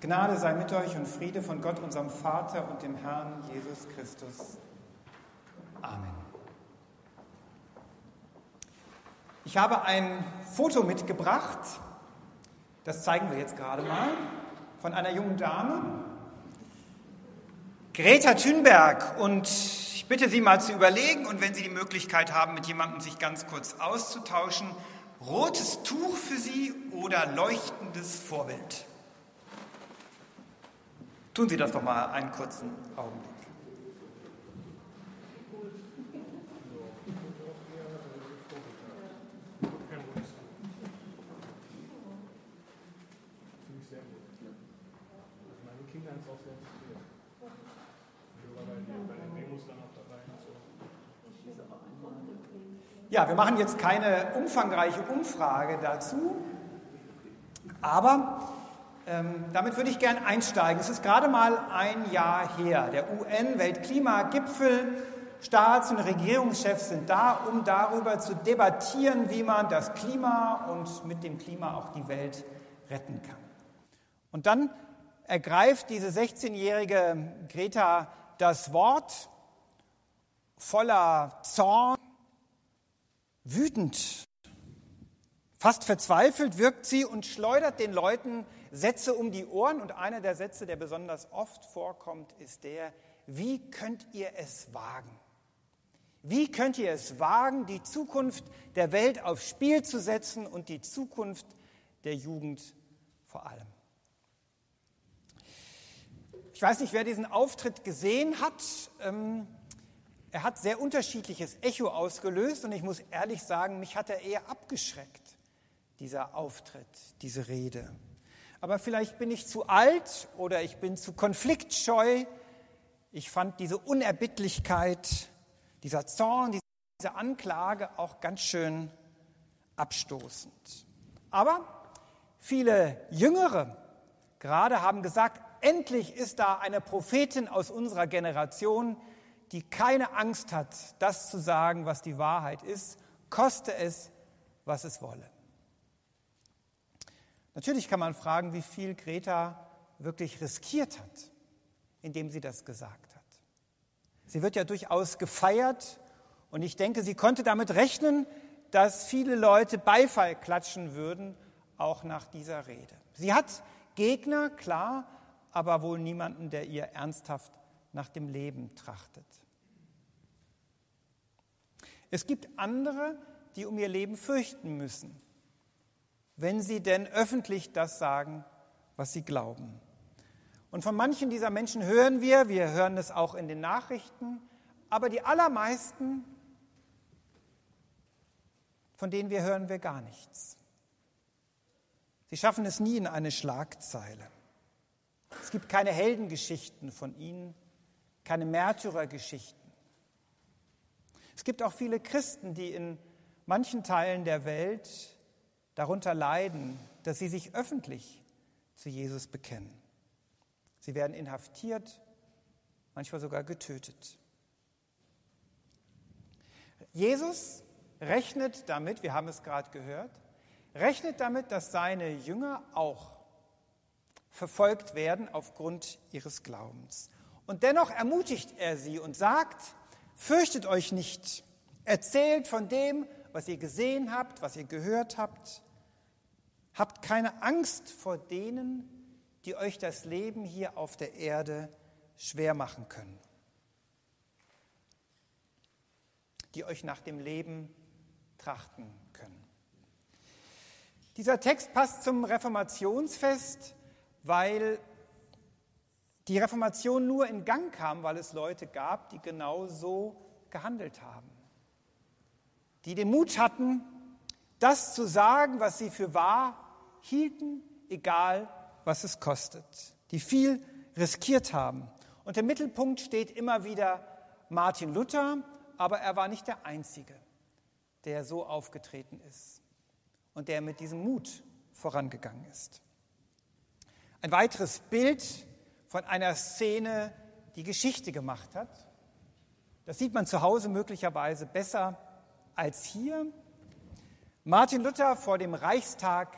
Gnade sei mit euch und Friede von Gott, unserem Vater und dem Herrn Jesus Christus. Amen. Ich habe ein Foto mitgebracht, das zeigen wir jetzt gerade mal, von einer jungen Dame, Greta Thunberg. Und ich bitte Sie mal zu überlegen und wenn Sie die Möglichkeit haben, mit jemandem sich ganz kurz auszutauschen, rotes Tuch für Sie oder leuchtendes Vorbild? Tun Sie das doch mal einen kurzen Augenblick. Ja, wir machen jetzt keine umfangreiche Umfrage dazu, aber ähm, damit würde ich gern einsteigen. Es ist gerade mal ein Jahr her. Der UN-Weltklimagipfel, Staats- und Regierungschefs sind da, um darüber zu debattieren, wie man das Klima und mit dem Klima auch die Welt retten kann. Und dann ergreift diese 16-jährige Greta das Wort voller Zorn, wütend, fast verzweifelt wirkt sie und schleudert den Leuten Sätze um die Ohren und einer der Sätze, der besonders oft vorkommt, ist der, wie könnt ihr es wagen? Wie könnt ihr es wagen, die Zukunft der Welt aufs Spiel zu setzen und die Zukunft der Jugend vor allem? Ich weiß nicht, wer diesen Auftritt gesehen hat. Ähm, er hat sehr unterschiedliches Echo ausgelöst und ich muss ehrlich sagen, mich hat er eher abgeschreckt, dieser Auftritt, diese Rede. Aber vielleicht bin ich zu alt oder ich bin zu konfliktscheu. Ich fand diese Unerbittlichkeit, dieser Zorn, diese Anklage auch ganz schön abstoßend. Aber viele Jüngere gerade haben gesagt, endlich ist da eine Prophetin aus unserer Generation, die keine Angst hat, das zu sagen, was die Wahrheit ist, koste es, was es wolle. Natürlich kann man fragen, wie viel Greta wirklich riskiert hat, indem sie das gesagt hat. Sie wird ja durchaus gefeiert und ich denke, sie konnte damit rechnen, dass viele Leute Beifall klatschen würden, auch nach dieser Rede. Sie hat Gegner, klar, aber wohl niemanden, der ihr ernsthaft nach dem Leben trachtet. Es gibt andere, die um ihr Leben fürchten müssen wenn sie denn öffentlich das sagen, was sie glauben. Und von manchen dieser Menschen hören wir, wir hören es auch in den Nachrichten, aber die allermeisten, von denen wir hören wir gar nichts. Sie schaffen es nie in eine Schlagzeile. Es gibt keine Heldengeschichten von ihnen, keine Märtyrergeschichten. Es gibt auch viele Christen, die in manchen Teilen der Welt darunter leiden, dass sie sich öffentlich zu Jesus bekennen. Sie werden inhaftiert, manchmal sogar getötet. Jesus rechnet damit, wir haben es gerade gehört, rechnet damit, dass seine Jünger auch verfolgt werden aufgrund ihres Glaubens. Und dennoch ermutigt er sie und sagt, fürchtet euch nicht, erzählt von dem, was ihr gesehen habt, was ihr gehört habt, Habt keine Angst vor denen, die euch das Leben hier auf der Erde schwer machen können, die euch nach dem Leben trachten können. Dieser Text passt zum Reformationsfest, weil die Reformation nur in Gang kam, weil es Leute gab, die genau so gehandelt haben, die den Mut hatten, das zu sagen, was sie für wahr hielten, egal was es kostet, die viel riskiert haben. Und im Mittelpunkt steht immer wieder Martin Luther, aber er war nicht der Einzige, der so aufgetreten ist und der mit diesem Mut vorangegangen ist. Ein weiteres Bild von einer Szene, die Geschichte gemacht hat. Das sieht man zu Hause möglicherweise besser als hier. Martin Luther vor dem Reichstag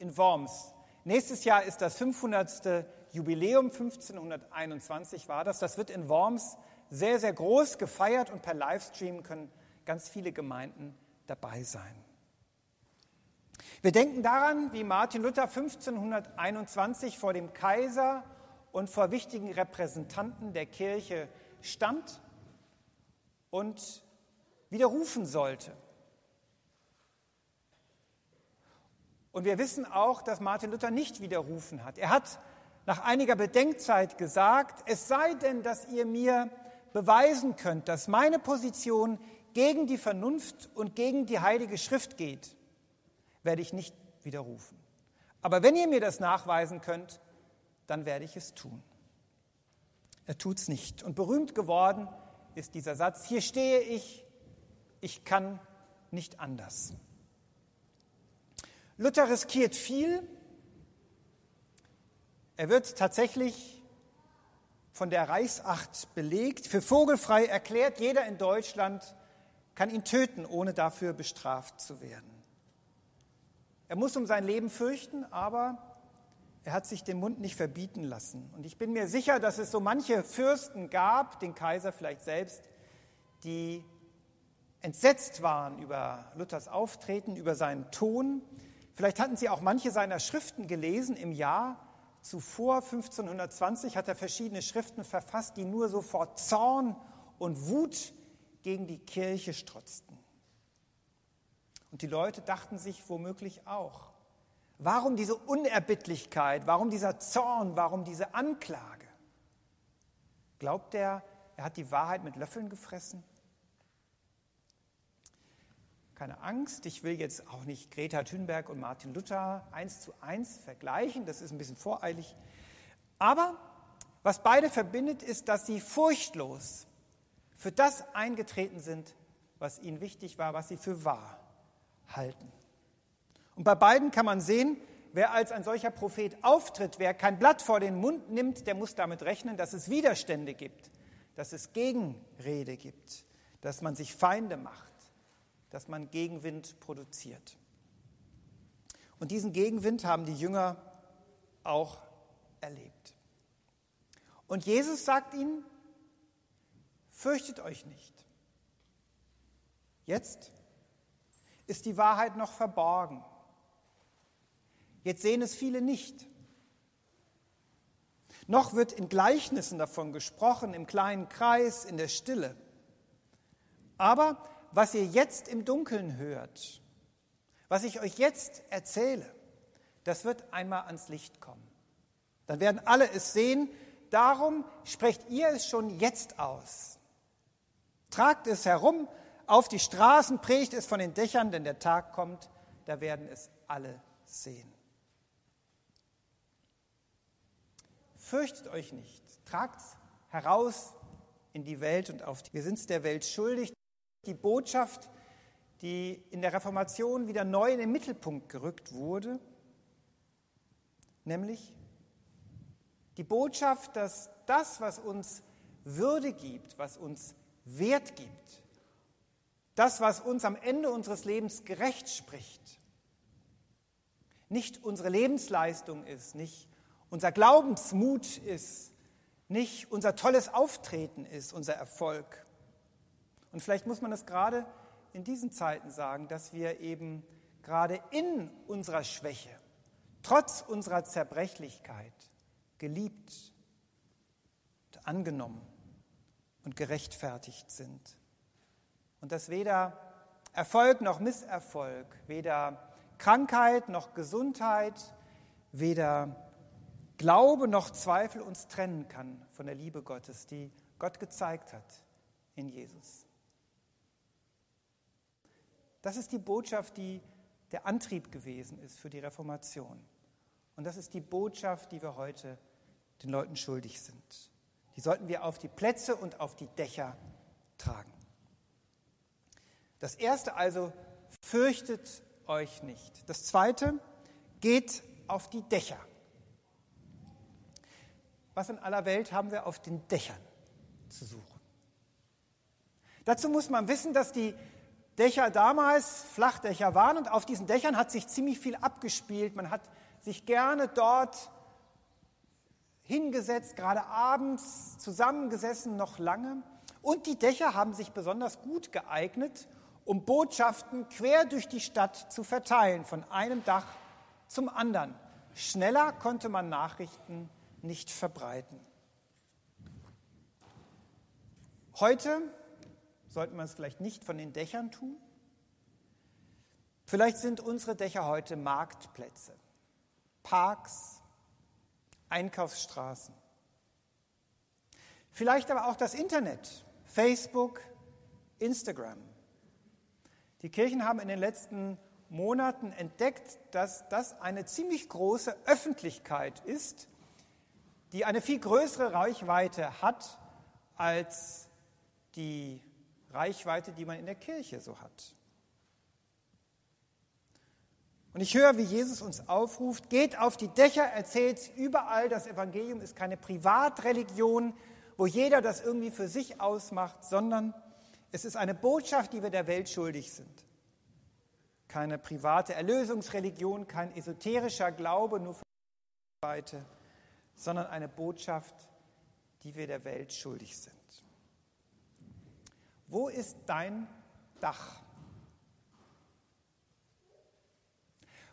in Worms. Nächstes Jahr ist das 500. Jubiläum 1521 war das. Das wird in Worms sehr, sehr groß gefeiert und per Livestream können ganz viele Gemeinden dabei sein. Wir denken daran, wie Martin Luther 1521 vor dem Kaiser und vor wichtigen Repräsentanten der Kirche stand und widerrufen sollte. Und wir wissen auch, dass Martin Luther nicht widerrufen hat. Er hat nach einiger Bedenkzeit gesagt, es sei denn, dass ihr mir beweisen könnt, dass meine Position gegen die Vernunft und gegen die Heilige Schrift geht, werde ich nicht widerrufen. Aber wenn ihr mir das nachweisen könnt, dann werde ich es tun. Er tut es nicht. Und berühmt geworden ist dieser Satz, hier stehe ich, ich kann nicht anders. Luther riskiert viel. Er wird tatsächlich von der Reichsacht belegt, für vogelfrei erklärt. Jeder in Deutschland kann ihn töten, ohne dafür bestraft zu werden. Er muss um sein Leben fürchten, aber er hat sich den Mund nicht verbieten lassen. Und ich bin mir sicher, dass es so manche Fürsten gab, den Kaiser vielleicht selbst, die entsetzt waren über Luthers Auftreten, über seinen Ton. Vielleicht hatten Sie auch manche seiner Schriften gelesen. Im Jahr zuvor, 1520, hat er verschiedene Schriften verfasst, die nur so vor Zorn und Wut gegen die Kirche strotzten. Und die Leute dachten sich womöglich auch, warum diese Unerbittlichkeit, warum dieser Zorn, warum diese Anklage? Glaubt er, er hat die Wahrheit mit Löffeln gefressen? Keine Angst, ich will jetzt auch nicht Greta Thunberg und Martin Luther eins zu eins vergleichen, das ist ein bisschen voreilig. Aber was beide verbindet, ist, dass sie furchtlos für das eingetreten sind, was ihnen wichtig war, was sie für wahr halten. Und bei beiden kann man sehen, wer als ein solcher Prophet auftritt, wer kein Blatt vor den Mund nimmt, der muss damit rechnen, dass es Widerstände gibt, dass es Gegenrede gibt, dass man sich Feinde macht, dass man Gegenwind produziert. Und diesen Gegenwind haben die Jünger auch erlebt. Und Jesus sagt ihnen, Fürchtet euch nicht. Jetzt ist die Wahrheit noch verborgen. Jetzt sehen es viele nicht. Noch wird in Gleichnissen davon gesprochen, im kleinen Kreis, in der Stille. Aber was ihr jetzt im Dunkeln hört, was ich euch jetzt erzähle, das wird einmal ans Licht kommen. Dann werden alle es sehen. Darum sprecht ihr es schon jetzt aus. Tragt es herum auf die Straßen, predigt es von den Dächern, denn der Tag kommt, da werden es alle sehen. Fürchtet euch nicht, tragt es heraus in die Welt und auf die. Wir sind es der Welt schuldig. Die Botschaft, die in der Reformation wieder neu in den Mittelpunkt gerückt wurde, nämlich die Botschaft, dass das, was uns Würde gibt, was uns Wert gibt. Das, was uns am Ende unseres Lebens gerecht spricht. Nicht unsere Lebensleistung ist, nicht unser Glaubensmut ist, nicht unser tolles Auftreten ist, unser Erfolg. Und vielleicht muss man es gerade in diesen Zeiten sagen, dass wir eben gerade in unserer Schwäche, trotz unserer Zerbrechlichkeit, geliebt angenommen und gerechtfertigt sind. Und dass weder Erfolg noch Misserfolg, weder Krankheit noch Gesundheit, weder Glaube noch Zweifel uns trennen kann von der Liebe Gottes, die Gott gezeigt hat in Jesus. Das ist die Botschaft, die der Antrieb gewesen ist für die Reformation. Und das ist die Botschaft, die wir heute den Leuten schuldig sind. Die sollten wir auf die Plätze und auf die Dächer tragen. Das erste also, fürchtet euch nicht. Das zweite, geht auf die Dächer. Was in aller Welt haben wir auf den Dächern zu suchen? Dazu muss man wissen, dass die Dächer damals Flachdächer waren und auf diesen Dächern hat sich ziemlich viel abgespielt. Man hat sich gerne dort hingesetzt, gerade abends zusammengesessen, noch lange. Und die Dächer haben sich besonders gut geeignet, um Botschaften quer durch die Stadt zu verteilen, von einem Dach zum anderen. Schneller konnte man Nachrichten nicht verbreiten. Heute sollten wir es vielleicht nicht von den Dächern tun. Vielleicht sind unsere Dächer heute Marktplätze, Parks, Einkaufsstraßen. Vielleicht aber auch das Internet, Facebook, Instagram. Die Kirchen haben in den letzten Monaten entdeckt, dass das eine ziemlich große Öffentlichkeit ist, die eine viel größere Reichweite hat als die Reichweite, die man in der Kirche so hat. Und ich höre, wie Jesus uns aufruft, geht auf die Dächer, erzählt überall, das Evangelium ist keine Privatreligion, wo jeder das irgendwie für sich ausmacht, sondern es ist eine Botschaft, die wir der Welt schuldig sind. Keine private Erlösungsreligion, kein esoterischer Glaube nur für die Seite, sondern eine Botschaft, die wir der Welt schuldig sind. Wo ist dein Dach?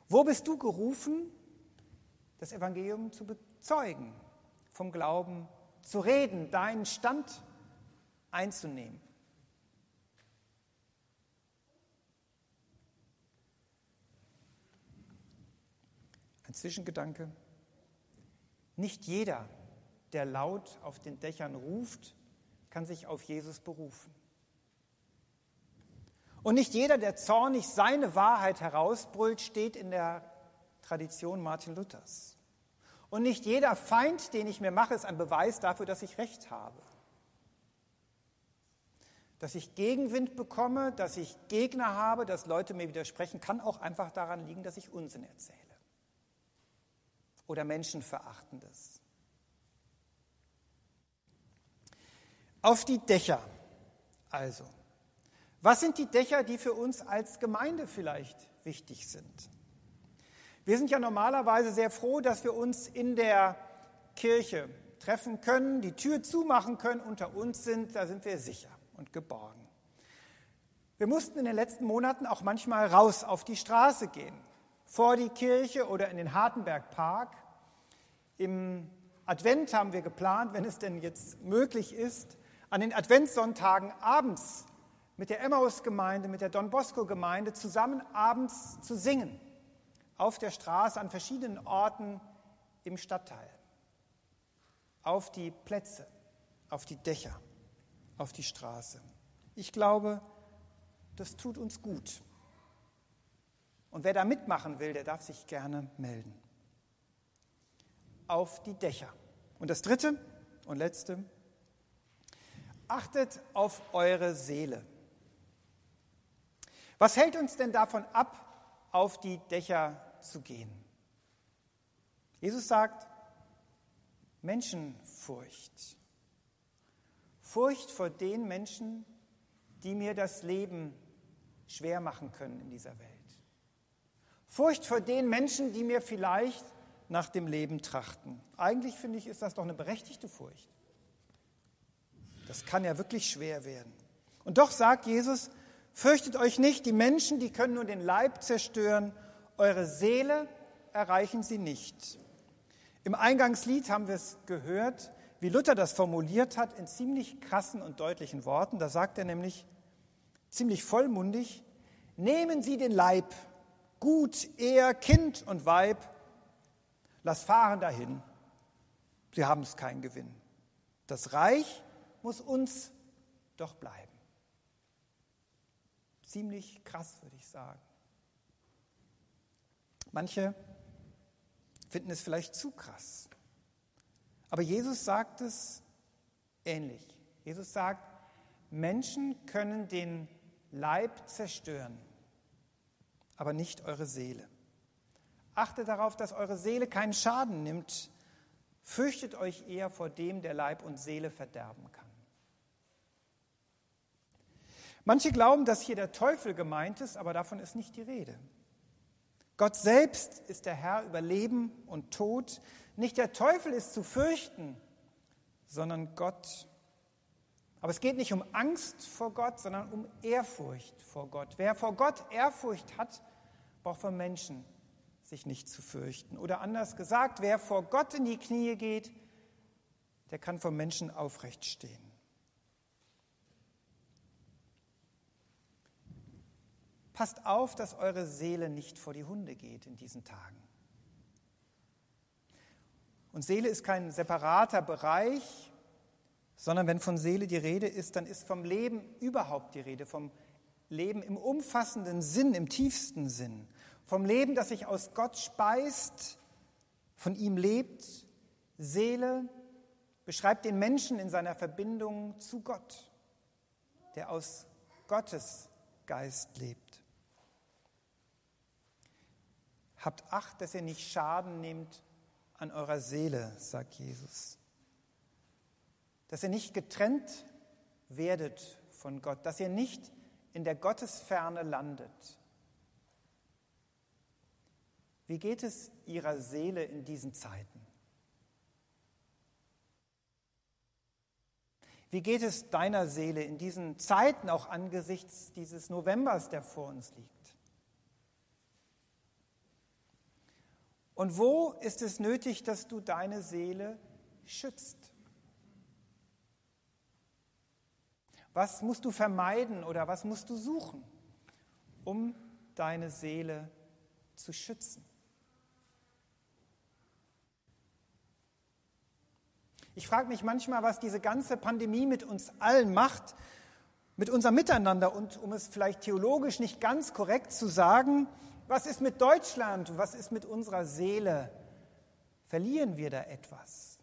Wo bist du gerufen, das Evangelium zu bezeugen, vom Glauben zu reden, deinen Stand einzunehmen? Ein Zwischengedanke. Nicht jeder, der laut auf den Dächern ruft, kann sich auf Jesus berufen. Und nicht jeder, der zornig seine Wahrheit herausbrüllt, steht in der Tradition Martin Luthers. Und nicht jeder Feind, den ich mir mache, ist ein Beweis dafür, dass ich Recht habe. Dass ich Gegenwind bekomme, dass ich Gegner habe, dass Leute mir widersprechen, kann auch einfach daran liegen, dass ich Unsinn erzähle. Oder Menschenverachtendes. Auf die Dächer also. Was sind die Dächer, die für uns als Gemeinde vielleicht wichtig sind? Wir sind ja normalerweise sehr froh, dass wir uns in der Kirche treffen können, die Tür zumachen können, unter uns sind, da sind wir sicher und geborgen. Wir mussten in den letzten Monaten auch manchmal raus auf die Straße gehen, vor die Kirche oder in den Hartenbergpark. Im Advent haben wir geplant, wenn es denn jetzt möglich ist, an den Adventssonntagen abends mit der Emmaus-Gemeinde, mit der Don Bosco-Gemeinde zusammen abends zu singen. Auf der Straße, an verschiedenen Orten im Stadtteil. Auf die Plätze, auf die Dächer, auf die Straße. Ich glaube, das tut uns gut. Und wer da mitmachen will, der darf sich gerne melden. Auf die Dächer. Und das Dritte und Letzte, achtet auf eure Seele. Was hält uns denn davon ab, auf die Dächer zu gehen? Jesus sagt, Menschenfurcht. Furcht vor den Menschen, die mir das Leben schwer machen können in dieser Welt. Furcht vor den Menschen, die mir vielleicht nach dem Leben trachten. Eigentlich finde ich, ist das doch eine berechtigte Furcht. Das kann ja wirklich schwer werden. Und doch sagt Jesus, Fürchtet euch nicht, die Menschen, die können nur den Leib zerstören, eure Seele erreichen sie nicht. Im Eingangslied haben wir es gehört, wie Luther das formuliert hat, in ziemlich krassen und deutlichen Worten. Da sagt er nämlich ziemlich vollmundig, nehmen Sie den Leib, gut, Ehe, Kind und Weib, lass fahren dahin. Sie haben es keinen Gewinn. Das Reich muss uns doch bleiben ziemlich krass, würde ich sagen. Manche finden es vielleicht zu krass. Aber Jesus sagt es ähnlich. Jesus sagt, Menschen können den Leib zerstören, aber nicht eure Seele. Achtet darauf, dass eure Seele keinen Schaden nimmt. Fürchtet euch eher vor dem, der Leib und Seele verderben kann. Manche glauben, dass hier der Teufel gemeint ist, aber davon ist nicht die Rede. Gott selbst ist der Herr über Leben und Tod, Nicht der Teufel ist zu fürchten, sondern Gott. Aber es geht nicht um Angst vor Gott, sondern um Ehrfurcht vor Gott. Wer vor Gott Ehrfurcht hat, braucht vor Menschen sich nicht zu fürchten. Oder anders gesagt, wer vor Gott in die Knie geht, der kann vor Menschen aufrecht stehen. Passt auf, dass eure Seele nicht vor die Hunde geht in diesen Tagen. Und Seele ist kein separater Bereich, sondern wenn von Seele die Rede ist, dann ist vom Leben überhaupt die Rede, vom Leben im umfassenden Sinn, im tiefsten Sinn, vom Leben, das sich aus Gott speist, von ihm lebt. Seele beschreibt den Menschen in seiner Verbindung zu Gott, der aus Gottes Geist lebt. Habt Acht, dass ihr nicht Schaden nehmt an eurer Seele, sagt Jesus. Dass ihr nicht getrennt werdet von Gott, dass ihr nicht in der Gottesferne landet. Wie geht es ihrer Seele in diesen Zeiten? Wie geht es deiner Seele in diesen Zeiten, auch angesichts dieses Novembers, der vor uns liegt? Und wo ist es nötig, dass du deine Seele schützt? Was musst du vermeiden oder was musst du suchen, um deine Seele zu schützen? Ich frage mich manchmal, was diese ganze Pandemie mit uns allen macht, mit unserem Miteinander und um es vielleicht theologisch nicht ganz korrekt zu sagen, was ist mit Deutschland? Was ist mit unserer Seele? Verlieren wir da etwas?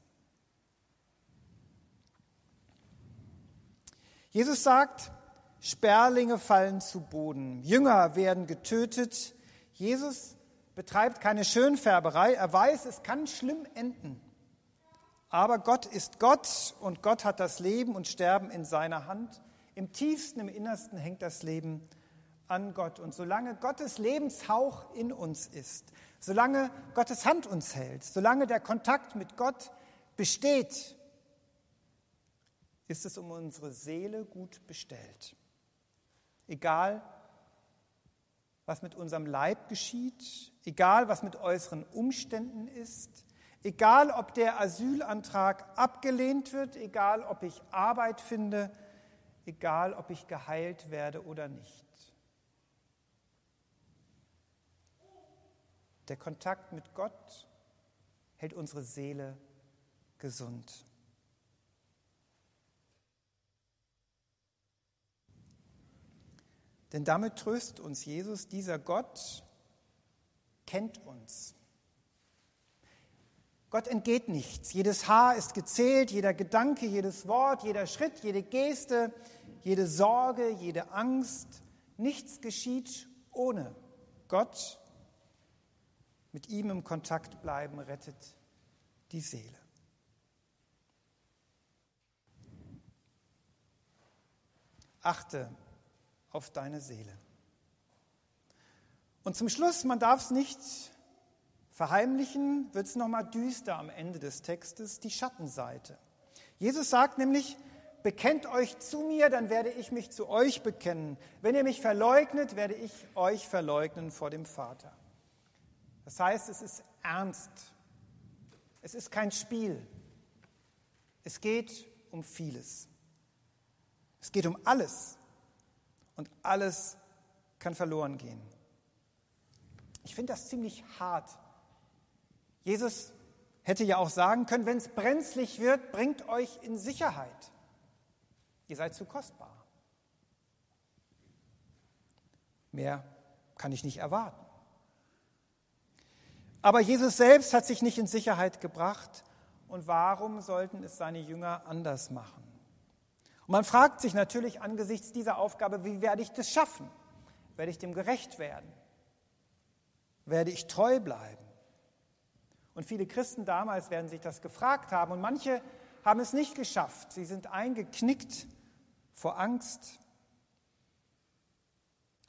Jesus sagt, Sperlinge fallen zu Boden, Jünger werden getötet. Jesus betreibt keine Schönfärberei, er weiß, es kann schlimm enden. Aber Gott ist Gott und Gott hat das Leben und Sterben in seiner Hand. Im tiefsten, im Innersten hängt das Leben an Gott. Und solange Gottes Lebenshauch in uns ist, solange Gottes Hand uns hält, solange der Kontakt mit Gott besteht, ist es um unsere Seele gut bestellt. Egal, was mit unserem Leib geschieht, egal, was mit äußeren Umständen ist, egal, ob der Asylantrag abgelehnt wird, egal, ob ich Arbeit finde, egal, ob ich geheilt werde oder nicht. Der Kontakt mit Gott hält unsere Seele gesund. Denn damit tröstet uns Jesus, dieser Gott kennt uns. Gott entgeht nichts. Jedes Haar ist gezählt, jeder Gedanke, jedes Wort, jeder Schritt, jede Geste, jede Sorge, jede Angst. Nichts geschieht ohne Gott mit ihm im Kontakt bleiben rettet die Seele. Achte auf deine Seele. Und zum Schluss, man darf es nicht verheimlichen, wird es nochmal düster am Ende des Textes, die Schattenseite. Jesus sagt nämlich, bekennt euch zu mir, dann werde ich mich zu euch bekennen. Wenn ihr mich verleugnet, werde ich euch verleugnen vor dem Vater. Das heißt, es ist ernst. Es ist kein Spiel. Es geht um vieles. Es geht um alles. Und alles kann verloren gehen. Ich finde das ziemlich hart. Jesus hätte ja auch sagen können, wenn es brenzlig wird, bringt euch in Sicherheit. Ihr seid zu kostbar. Mehr kann ich nicht erwarten. Aber Jesus selbst hat sich nicht in Sicherheit gebracht. Und warum sollten es seine Jünger anders machen? Und man fragt sich natürlich angesichts dieser Aufgabe, wie werde ich das schaffen? Werde ich dem gerecht werden? Werde ich treu bleiben? Und viele Christen damals werden sich das gefragt haben und manche haben es nicht geschafft. Sie sind eingeknickt vor Angst.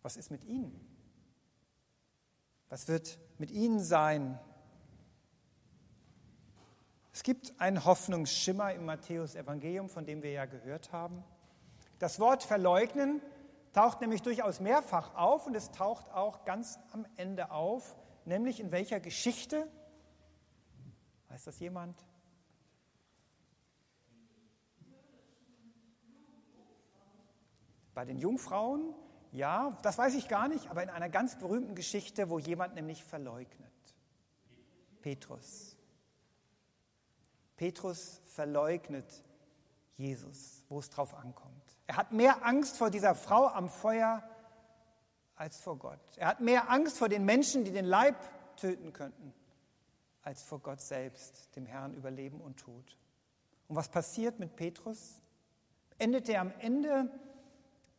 Was ist mit ihnen? Was wird mit ihnen sein? Es gibt einen Hoffnungsschimmer im Matthäus-Evangelium, von dem wir ja gehört haben. Das Wort verleugnen taucht nämlich durchaus mehrfach auf und es taucht auch ganz am Ende auf, nämlich in welcher Geschichte? Weiß das jemand? Bei den Jungfrauen, ja, das weiß ich gar nicht, aber in einer ganz berühmten Geschichte, wo jemand nämlich verleugnet. Petrus. Petrus verleugnet Jesus, wo es drauf ankommt. Er hat mehr Angst vor dieser Frau am Feuer als vor Gott. Er hat mehr Angst vor den Menschen, die den Leib töten könnten, als vor Gott selbst, dem Herrn über Leben und Tod. Und was passiert mit Petrus? Endet er am Ende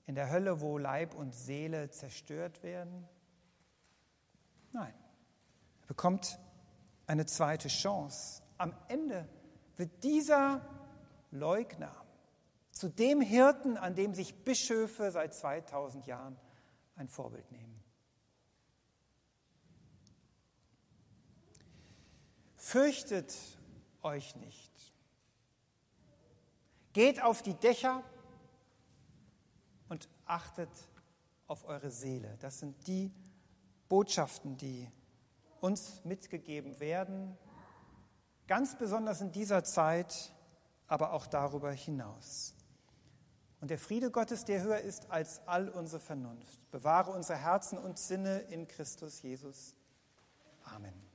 in der Hölle, wo Leib und Seele zerstört werden? Nein. Er bekommt eine zweite Chance. Am Ende wird dieser Leugner zu dem Hirten, an dem sich Bischöfe seit 2000 Jahren ein Vorbild nehmen. Fürchtet euch nicht. Geht auf die Dächer achtet auf eure Seele. Das sind die Botschaften, die uns mitgegeben werden, ganz besonders in dieser Zeit, aber auch darüber hinaus. Und der Friede Gottes, der höher ist als all unsere Vernunft, bewahre unsere Herzen und Sinne in Christus Jesus. Amen.